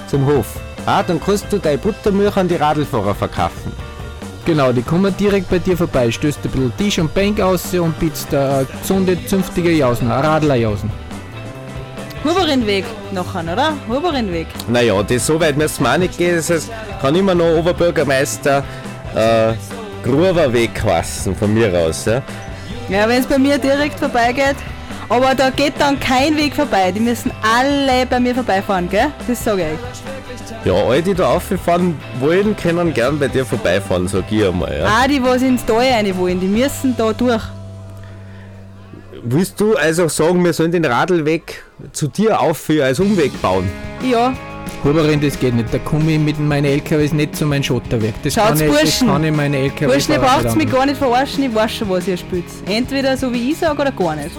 Zum Hof. Ah, dann kannst du deine Buttermilch an die Radlfahrer verkaufen. Genau, die kommen direkt bei dir vorbei, stößt ein bisschen Tisch und Bank aus und bietest da gesunde, zünftige Jausen, Radlerjausen. Huberinweg nachher, oder? Huberinweg. Naja, das so weit müssen wir auch nicht gehen. Das heißt, kann immer noch Oberbürgermeister äh, Gruberweg heißen, von mir aus. Ja? Ja, wenn es bei mir direkt vorbeigeht. Aber da geht dann kein Weg vorbei. Die müssen alle bei mir vorbeifahren, gell? Das sage ich. ja, alle, die da auffahren wollen, können gern bei dir vorbeifahren, sag ich einmal. Ja? Auch die, was ins Tal rein wollen, die müssen da durch. Willst du also sagen, wir sollen den Radlweg zu dir auf als Umweg bauen? Ja, Huberin, das geht nicht. Da komme ich mit meinen LKWs nicht zu meinem Schotterwerk. Das Schaut's, kann ich, das Burschen. kann ich meine LKWs Burschen, ihr braucht mich gar nicht verarschen, ich weiß schon, was ihr spielt. Entweder so wie ich sage oder gar nicht.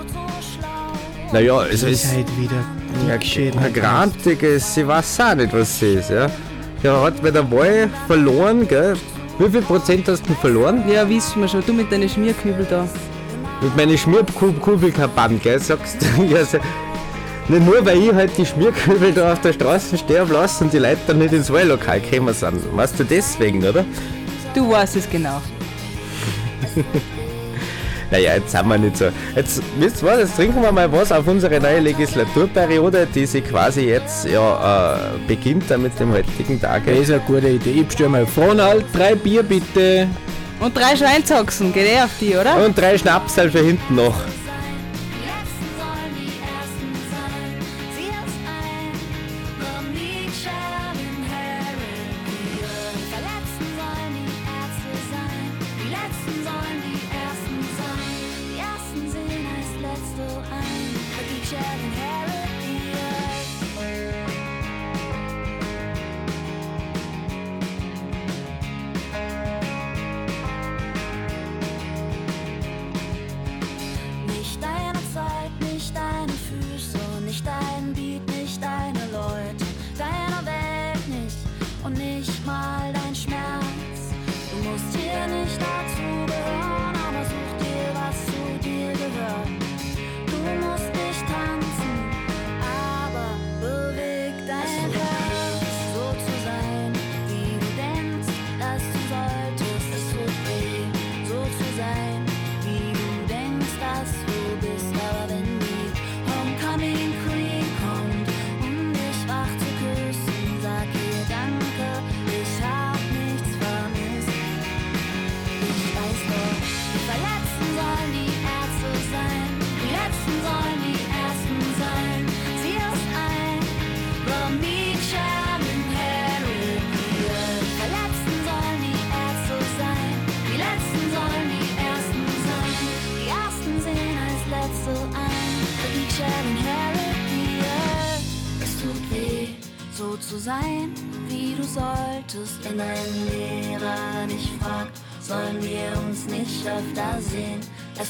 Naja, es Seid wieder Ja, Herr Grantiges, ich weiß auch nicht, was sie ist, ja. Er hat bei der Wahl verloren, gell? Wie viel Prozent hast du denn verloren? Ja, wissen wir schon, du mit deinen Schmierkübel da. Mit meinen Schmierkubelkampagne, gell? Sagst du, ja, so, nicht nur weil ich halt die Schmierkübel da auf der Straße sterben lasse und die Leute dann nicht ins Wahllokal gekommen sind. Weißt du deswegen, oder? Du weißt es genau. Naja, jetzt sind wir nicht so. Jetzt, wisst ihr was, jetzt trinken wir mal was auf unsere neue Legislaturperiode, die sich quasi jetzt ja äh, beginnt dann mit dem heutigen Tag. Das ist eine gute Idee. Ich bestelle mal Fronal, drei Bier bitte. Und drei Schweinshaxen, geht eh auf die, oder? Und drei Schnapsal für hinten noch.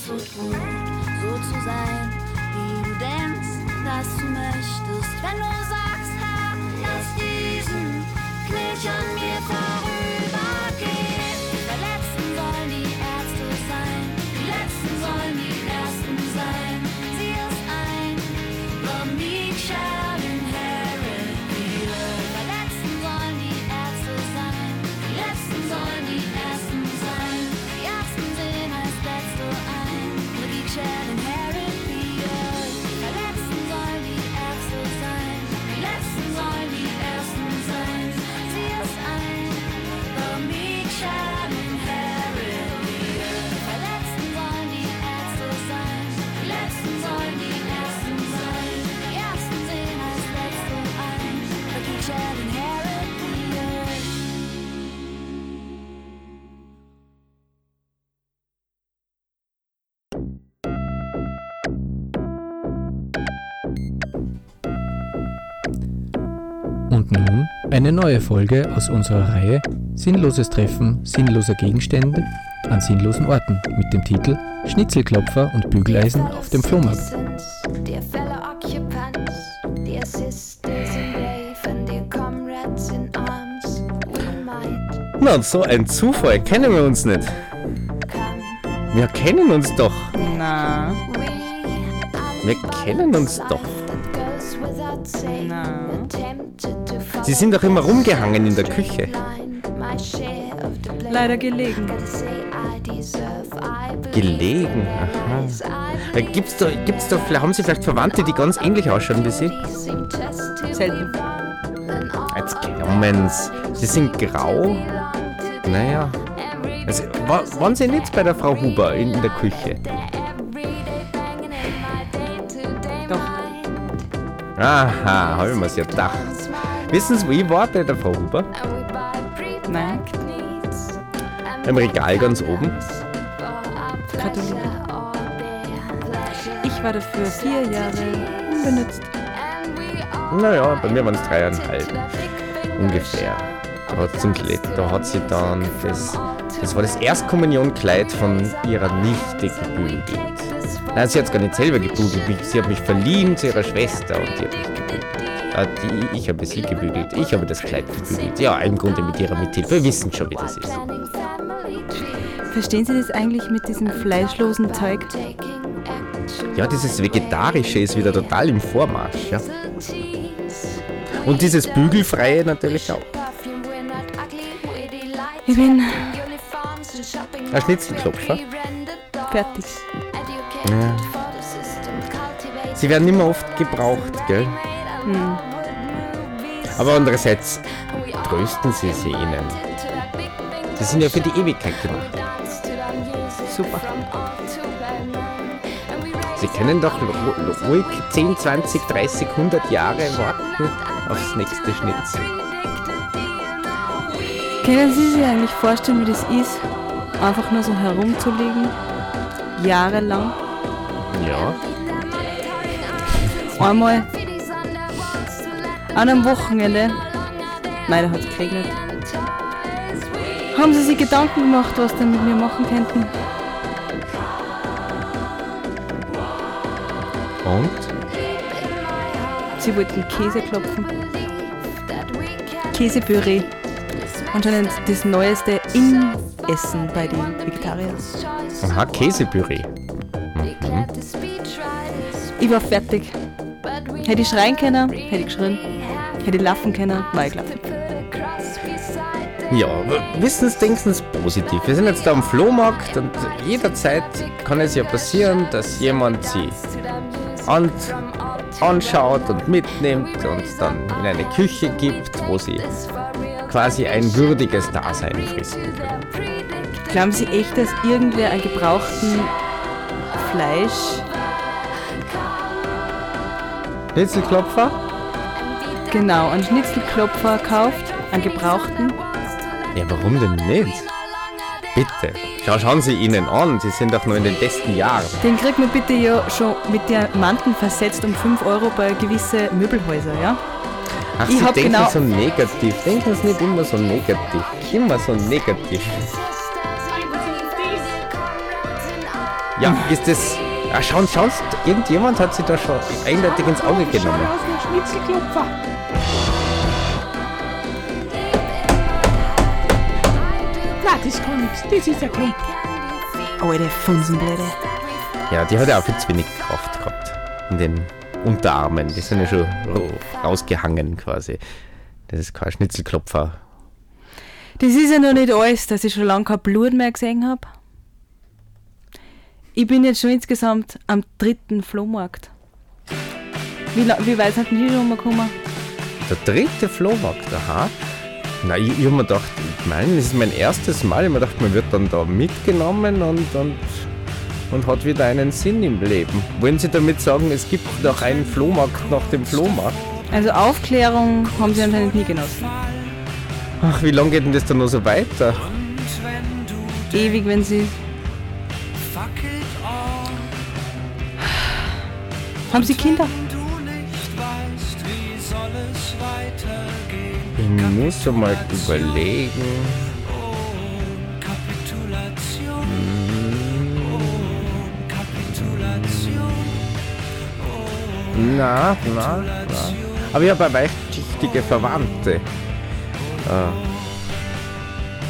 Es eine neue Folge aus unserer Reihe Sinnloses Treffen sinnloser Gegenstände an sinnlosen Orten mit dem Titel Schnitzelklopfer und Bügeleisen auf dem Flohmarkt. Na, so ein Zufall, kennen wir uns nicht. Wir kennen uns doch. Na, Wir kennen uns doch. Sie sind doch immer rumgehangen in der Küche. Leider gelegen. Gelegen. Aha. Äh, Gibt's da, gibt's da, haben Sie vielleicht Verwandte, die ganz ähnlich ausschauen wie Sie? Selten. Jetzt kommen's. Sie sind grau. Naja. Also, wa- waren Sie nicht bei der Frau Huber in, in der Küche? Doch. Aha, habe ich mir's ja gedacht. Wissen Sie, wo ich war der Frau Huber? Nein. Im Regal ganz oben. Katholik. Ich war dafür vier Jahre unbenutzt. Naja, bei mir waren es dreieinhalb. Ungefähr. Da hat, zum da hat sie dann das, das war das Erstkommunionkleid von ihrer Nichte gebügelt. Nein, sie hat es gar nicht selber gebügelt. Sie hat mich verliehen zu ihrer Schwester und die hat mich gebügelt. Ah, die, ich habe sie gebügelt. Ich habe das Kleid gebügelt. Ja, im Grunde mit ihrer Mithilfe. Wir wissen schon, wie das ist. Verstehen Sie das eigentlich mit diesem fleischlosen Zeug? Ja, dieses Vegetarische ist wieder total im Vormarsch. Ja. Und dieses Bügelfreie natürlich auch. Ich bin Ein Schnitzelklopfer. fertig. Ja. Sie werden immer oft gebraucht, gell? Aber andererseits trösten Sie sie ihnen. Sie sind ja für die Ewigkeit gemacht. Super. Sie können doch ru- ru- ruhig 10, 20, 30, 100 Jahre warten aufs nächste Schnitzel. Können Sie sich eigentlich vorstellen, wie das ist, einfach nur so herumzulegen? Jahrelang. Ja. Einmal an einem Wochenende, da hat es geregnet, haben Sie sich Gedanken gemacht, was Sie mit mir machen könnten? Und? Sie wollten Käse klopfen. Käsepüree. Anscheinend das neueste In-Essen bei den Vegetariern. Aha, Käsepüree. Ich war fertig. Hätte ich schreien können, hätte ich geschrien. Hätte laufen können, war ich gelaufen. Ja, aber wissen Sie, denken Sie positiv. Wir sind jetzt da am Flohmarkt und jederzeit kann es ja passieren, dass jemand sie an, anschaut und mitnimmt und dann in eine Küche gibt, wo sie quasi ein würdiges Dasein fristen können. Glauben Sie echt, dass irgendwer ein gebrauchten Fleisch, Schnitzelklopfer? Genau, einen Schnitzelklopfer kauft, einen gebrauchten? Ja, warum denn nicht? Bitte, Schau, schauen Sie ihnen an, sie sind doch nur in den besten Jahren. Den kriegt man bitte ja schon mit Diamanten versetzt um 5 Euro bei gewisse Möbelhäuser, ja? Ach, Ich Sie denken genau- so negativ. Denken Sie nicht immer so negativ. Immer so negativ. Ja, ist das. Ja, schauen, schauen Sie, irgendjemand hat Sie da schon eindeutig ins Auge genommen. aus dem Schnitzelklopfer. Kann nichts. Das ist ein Klump. Alte Funsenblöde. Ja, die hat ja auch viel zu wenig Kraft gehabt. In den Unterarmen. Die sind ja schon ro- rausgehangen quasi. Das ist kein Schnitzelklopfer. Das ist ja noch nicht alles, dass ich schon lange kein Blut mehr gesehen habe. Ich bin jetzt schon insgesamt am dritten Flohmarkt. Wie, wie weit sind denn die schon mal gekommen? Der dritte Flohmarkt, aha. Na, ich, ich hab mir gedacht, ich meine, das ist mein erstes Mal. Ich hab mir gedacht, man wird dann da mitgenommen und, und, und hat wieder einen Sinn im Leben. Wollen Sie damit sagen, es gibt noch einen Flohmarkt nach dem Flohmarkt? Also Aufklärung haben sie anscheinend nie genossen. Ach, wie lange geht denn das dann noch so weiter? Ewig, wenn sie. Haben sie Kinder? Ich muss schon mal überlegen. Hm. Na, na, na. Aber ich habe weichschichtige Verwandte. Äh,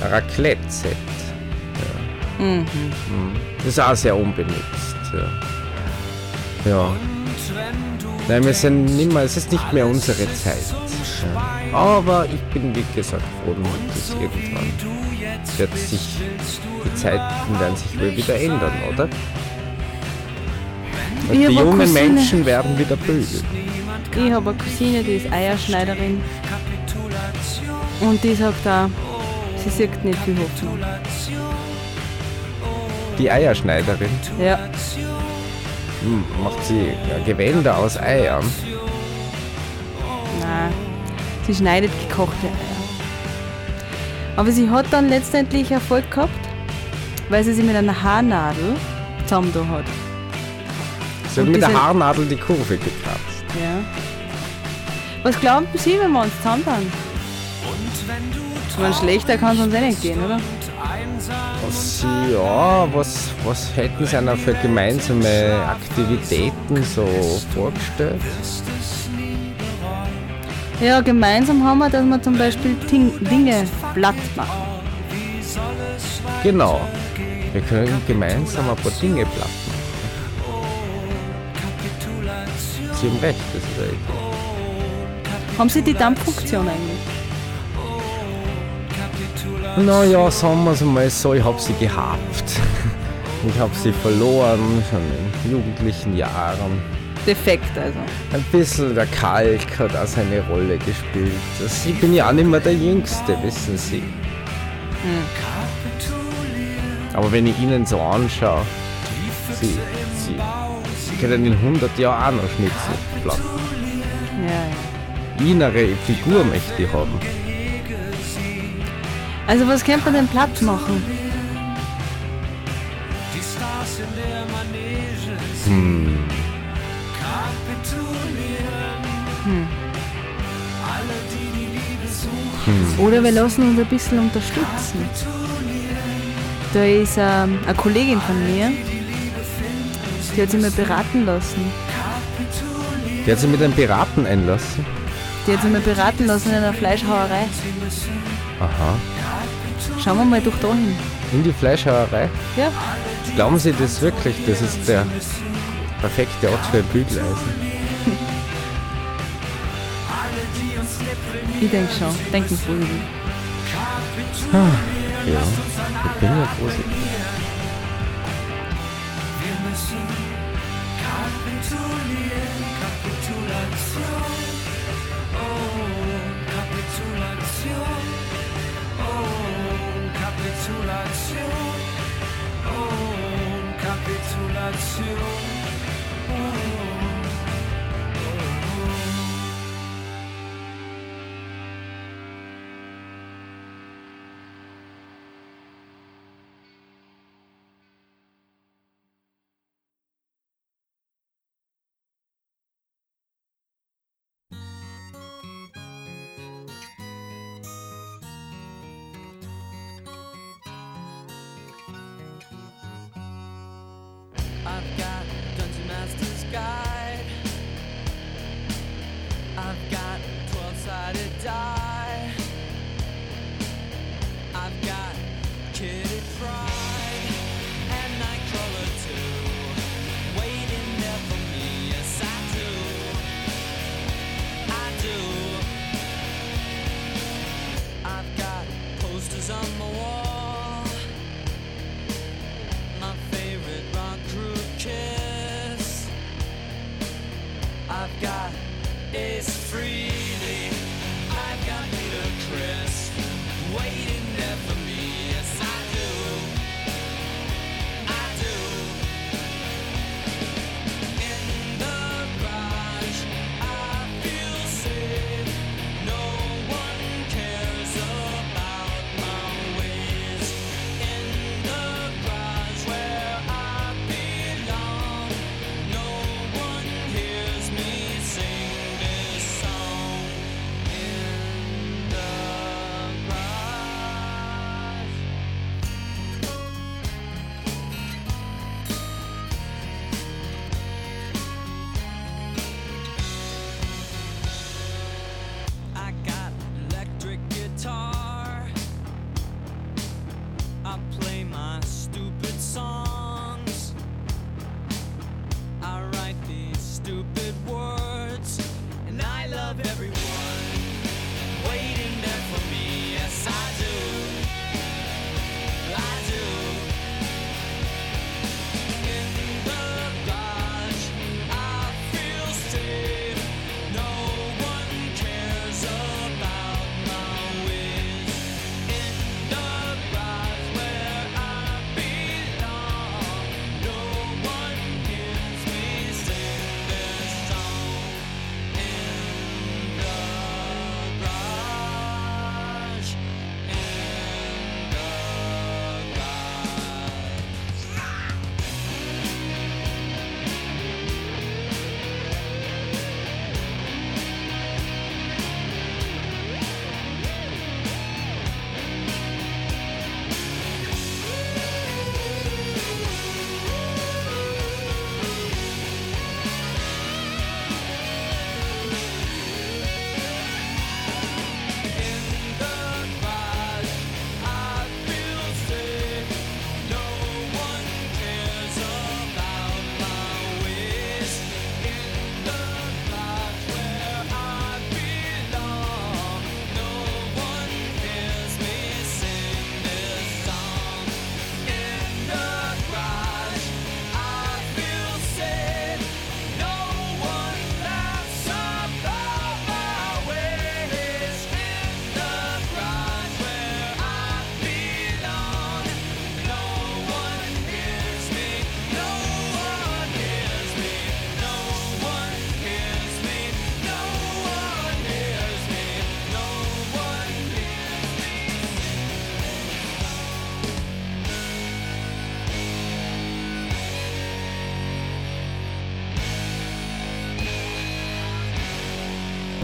Raclette-Set. Ja. Mhm. Das ist auch sehr unbenutzt. ja. Ja. Nein, wir sind nicht mehr, es ist nicht mehr unsere Zeit. Aber ich bin, wie gesagt, froh, dass irgendwann wird sich, die Zeiten werden sich wohl wieder ändern, oder? Und Ich die jungen Cousine. Menschen werden wieder böse. Ich habe eine Cousine, die ist Eierschneiderin. Und die sagt auch, sie sieht nicht viel Hoffnung. Die Eierschneiderin Ja, hm, macht sie Gewänder aus Eiern. nein. Sie schneidet gekochte Eier. Aber sie hat dann letztendlich Erfolg gehabt, weil sie sie mit einer Haarnadel zusammen hat. Sie hat mit der Haarnadel die Kurve gekratzt. Ja. Was glauben Sie, wenn wir uns zusammentun? Ich meine, schlechter kann es uns eh nicht gehen, oder? Was ja, was, was hätten sie einer für gemeinsame Aktivitäten so vorgestellt? Ja, gemeinsam haben wir, dass wir zum Beispiel Ting Dinge platt machen. Genau. Wir können gemeinsam ein paar Dinge platt machen. Sie haben recht, das ist Idee. Haben Sie die Dampffunktion eigentlich? Naja, sagen wir es mal so, ich habe sie gehabt. Ich habe sie verloren, schon in jugendlichen Jahren. Defekt also. Ein bisschen der Kalk hat auch seine Rolle gespielt. Das, ich bin ja auch nicht mehr der Jüngste, wissen Sie. Aber wenn ich Ihnen so anschaue, Sie, Sie, Sie können in 100 Jahren auch noch Schnitzel platt. Ja, ja. Innere Figur möchte ich haben. Also was könnte man denn platt machen? Hm. Oder wir lassen uns ein bisschen unterstützen. Da ist ähm, eine Kollegin von mir, die hat sich mal beraten lassen. Die hat sich mit einem Piraten einlassen. Die hat sich mal beraten lassen in einer Fleischhauerei. Aha. Schauen wir mal durch da hin. In die Fleischhauerei. Ja, Glauben Sie das wirklich? Das ist der perfekte Ort für ein Bügeleisen. Ich denke schon. Denken positiv. Ja, ich bin ja positiv. I've I've got Ace Freely,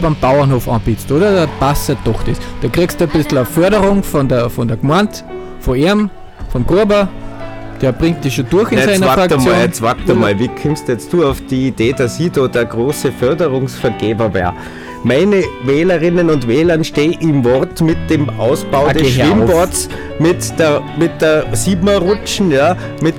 beim Bauernhof anbietest, oder? Da passt ja doch das. Da kriegst du ein bisschen eine Förderung von der, von der Gemeinde, von ihm, vom Gruber. Der bringt dich schon durch in Jetzt seiner warte Fraktion. mal, jetzt warte mal, wie kommst jetzt du auf die Idee, dass ich da der große Förderungsvergeber wäre? Meine Wählerinnen und Wähler stehen im Wort mit dem Ausbau Ah, des. Schwimmbads, mit der, mit der Siebener-Rutschen, ja, mit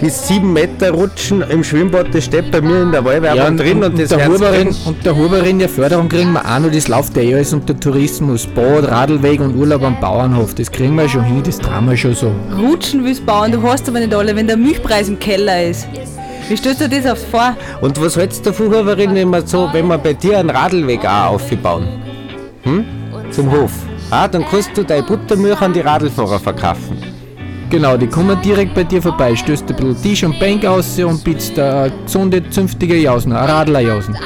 die 7 Meter Rutschen im Schwimmbad, das steht bei mir in der Wahlwerbung drin und, das der werden sie Huberin, und der Huberin der Förderung kriegen wir auch noch, das läuft ja eh alles unter Tourismus, Bad, Radlweg und Urlaub am Bauernhof. Das kriegen wir schon hin, das trauen wir schon so. Rutschen willst bauen, du hast aber nicht alle, wenn der Milchpreis im Keller ist. Wie stellst du dir das aufs vor? Und was hältst du davon, Huberin, wenn wir, so, wenn wir bei dir einen Radlweg auch aufbauen? Hm? Zum Hof. Ah, dann kannst du deine Buttermilch an die Radlfahrer verkaufen. Genau, die kommen direkt bei dir vorbei, stößt ein bisschen Tisch und Bank aus und bietest eine gesunde, zünftige Jausen, eine Radlerjausen.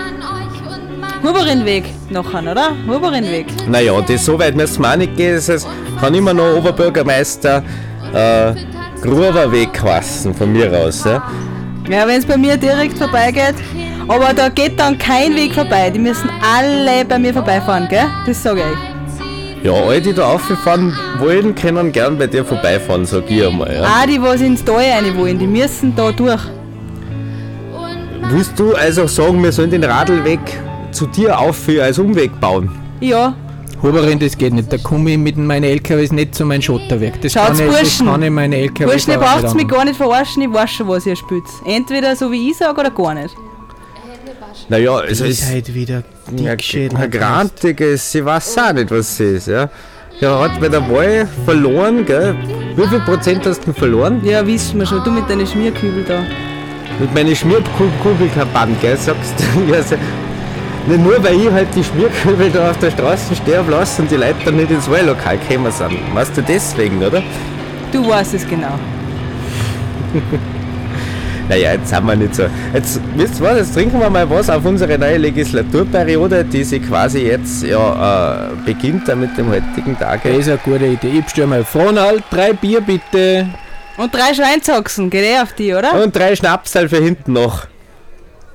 Huberinweg nachher, oder? Huberinweg. Naja, das so weit müssen wir auch nicht gehen. Das heißt, kann immer noch Oberbürgermeister äh, Gruberweg heißen, von mir aus. Ja? Ja, wenn es bei mir direkt vorbeigeht. Aber da geht dann kein Weg vorbei. Die müssen alle bei mir vorbeifahren, gell? Das sage ich. Ja, alle, die da auffahren wollen, können gern bei dir vorbeifahren, sag ich einmal. Ja? Auch die, was ins Tal rein wollen, die müssen da durch. Willst du also sagen, wir sollen den Radlweg zu dir aufführen als Umweg bauen? Ja, Huberin, das geht nicht, da komme ich mit meinen LKWs nicht zu meinem Schotterwerk. Das Schaut's, kann ich, das Burschen. kann ich meine LKWs Burschen, ihr auch braucht nicht mich gar nicht verarschen, ich weiß schon, was ihr spielt. Entweder so wie ich sage oder gar nicht. Naja, also es seid wieder Ja, dickschädel. eine grantige, sie weiß auch nicht, was sie ist, ja. Ja, hat bei der Wahl verloren, gell? Wie viel Prozent hast du verloren? Ja, wissen wir schon, du mit deinen Schmierkübel da. Mit meinen Schmierkugelkampagne, gell? Sagst du, ja, se- nicht nur weil ich halt die Schmierkübel da auf der Straße sterben lasse und die Leute dann nicht ins Wahllokal gekommen sind. Weißt du deswegen, oder? Du weißt es genau. Naja, jetzt sind wir nicht so. Jetzt, wisst ihr was, jetzt trinken wir mal was auf unsere neue Legislaturperiode, die sich quasi jetzt ja äh, beginnt dann mit dem heutigen Tag. Das ist eine gute Idee. Ich bestelle mal Fronal, drei Bier bitte. Und drei Schweinsachsen, geht eh auf die, oder? Und drei Schnapsal für hinten noch.